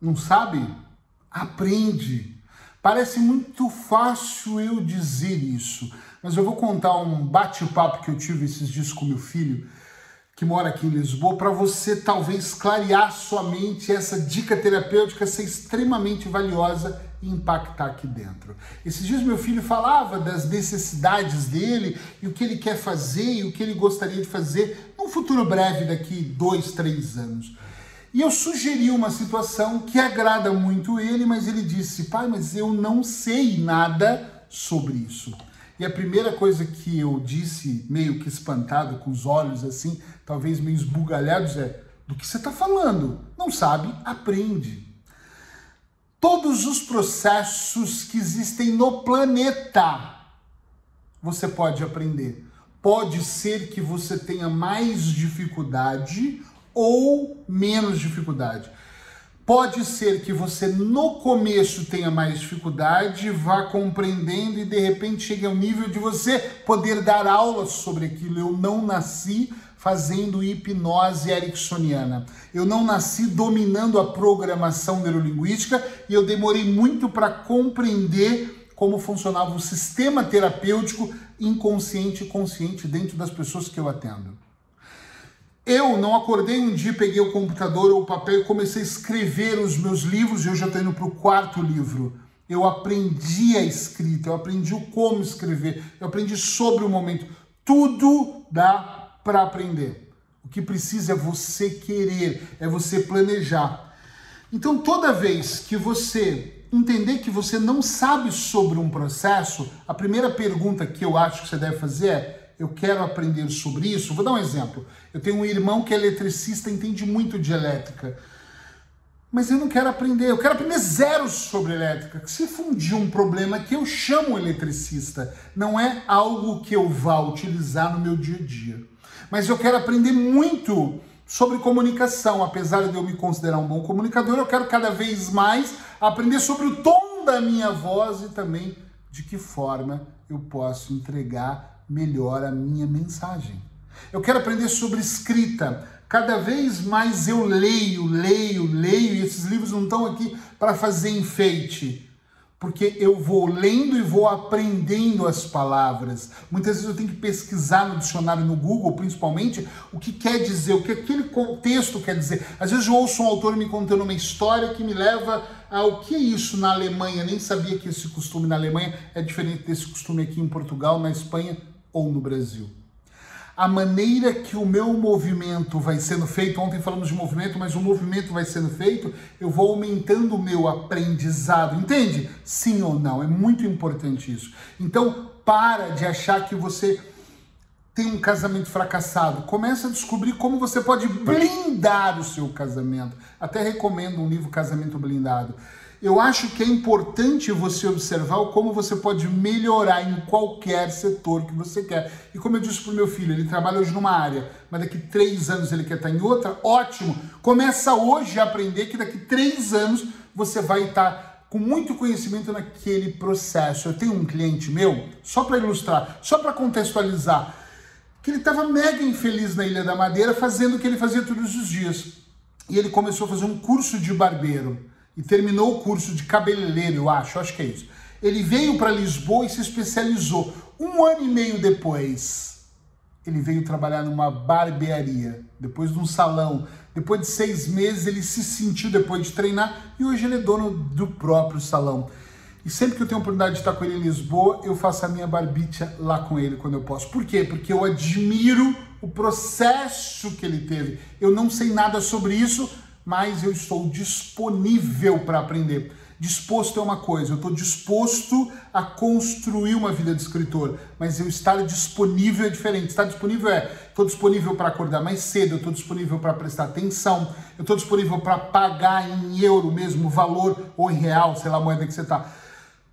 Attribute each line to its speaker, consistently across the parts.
Speaker 1: Não sabe? Aprende. Parece muito fácil eu dizer isso, mas eu vou contar um bate-papo que eu tive esses dias com meu filho, que mora aqui em Lisboa, para você talvez clarear sua mente essa dica terapêutica ser extremamente valiosa e impactar aqui dentro. Esses dias meu filho falava das necessidades dele e o que ele quer fazer e o que ele gostaria de fazer num futuro breve, daqui dois, três anos. E eu sugeri uma situação que agrada muito ele, mas ele disse: pai, mas eu não sei nada sobre isso. E a primeira coisa que eu disse, meio que espantado, com os olhos assim, talvez meio esbugalhados, é: do que você está falando? Não sabe? Aprende. Todos os processos que existem no planeta você pode aprender. Pode ser que você tenha mais dificuldade ou menos dificuldade. Pode ser que você no começo tenha mais dificuldade, vá compreendendo e de repente chegue ao nível de você poder dar aulas sobre aquilo. Eu não nasci fazendo hipnose ericksoniana. Eu não nasci dominando a programação neurolinguística e eu demorei muito para compreender como funcionava o sistema terapêutico inconsciente e consciente dentro das pessoas que eu atendo. Eu não acordei um dia, peguei o computador ou o papel e comecei a escrever os meus livros e eu já estou indo para o quarto livro. Eu aprendi a escrita, eu aprendi o como escrever, eu aprendi sobre o momento. Tudo dá para aprender. O que precisa é você querer, é você planejar. Então, toda vez que você entender que você não sabe sobre um processo, a primeira pergunta que eu acho que você deve fazer é: eu quero aprender sobre isso. Vou dar um exemplo. Eu tenho um irmão que é eletricista, entende muito de elétrica. Mas eu não quero aprender, eu quero aprender zero sobre elétrica. Se fundir um problema que eu chamo eletricista, não é algo que eu vá utilizar no meu dia a dia. Mas eu quero aprender muito sobre comunicação. Apesar de eu me considerar um bom comunicador, eu quero cada vez mais aprender sobre o tom da minha voz e também de que forma eu posso entregar melhor a minha mensagem. Eu quero aprender sobre escrita. Cada vez mais eu leio, leio, leio, e esses livros não estão aqui para fazer enfeite porque eu vou lendo e vou aprendendo as palavras. Muitas vezes eu tenho que pesquisar no dicionário, no Google, principalmente, o que quer dizer, o que aquele contexto quer dizer. Às vezes eu ouço um autor me contando uma história que me leva ao que é isso na Alemanha. Nem sabia que esse costume na Alemanha é diferente desse costume aqui em Portugal, na Espanha ou no Brasil. A maneira que o meu movimento vai sendo feito, ontem falamos de movimento, mas o movimento vai sendo feito, eu vou aumentando o meu aprendizado, entende? Sim ou não? É muito importante isso. Então, para de achar que você tem um casamento fracassado. Começa a descobrir como você pode blindar o seu casamento. Até recomendo um livro Casamento Blindado eu acho que é importante você observar como você pode melhorar em qualquer setor que você quer. E como eu disse para o meu filho, ele trabalha hoje numa área, mas daqui três anos ele quer estar em outra, ótimo. Começa hoje a aprender que daqui três anos você vai estar com muito conhecimento naquele processo. Eu tenho um cliente meu, só para ilustrar, só para contextualizar, que ele estava mega infeliz na Ilha da Madeira fazendo o que ele fazia todos os dias. E ele começou a fazer um curso de barbeiro e terminou o curso de cabeleireiro, eu acho, acho que é isso. Ele veio para Lisboa e se especializou. Um ano e meio depois, ele veio trabalhar numa barbearia, depois de um salão. Depois de seis meses, ele se sentiu depois de treinar e hoje ele é dono do próprio salão. E sempre que eu tenho a oportunidade de estar com ele em Lisboa, eu faço a minha barbicha lá com ele quando eu posso. Por quê? Porque eu admiro o processo que ele teve. Eu não sei nada sobre isso, mas eu estou disponível para aprender. Disposto é uma coisa, eu estou disposto a construir uma vida de escritor, mas eu estar disponível é diferente. Estar disponível é, estou disponível para acordar mais cedo, eu estou disponível para prestar atenção, eu estou disponível para pagar em euro mesmo, valor ou em real, sei lá a moeda que você está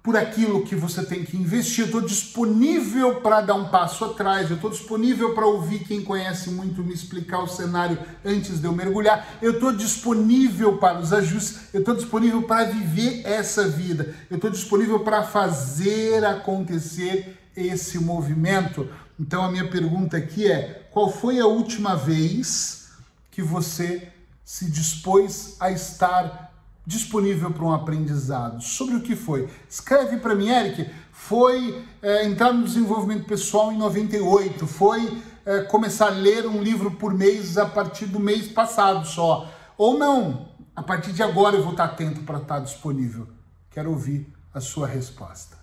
Speaker 1: por aquilo que você tem que investir. Eu estou disponível para dar um passo atrás, eu estou disponível para ouvir quem conhece muito me explicar o cenário antes de eu mergulhar. Eu estou disponível para os ajustes, eu estou disponível para viver essa vida, eu estou disponível para fazer acontecer esse movimento. Então a minha pergunta aqui é: qual foi a última vez que você se dispôs a estar disponível para um aprendizado. Sobre o que foi? Escreve para mim, Eric. Foi é, entrar no desenvolvimento pessoal em 98, foi é, começar a ler um livro por mês a partir do mês passado só. Ou não, a partir de agora eu vou estar atento para estar disponível. Quero ouvir a sua resposta.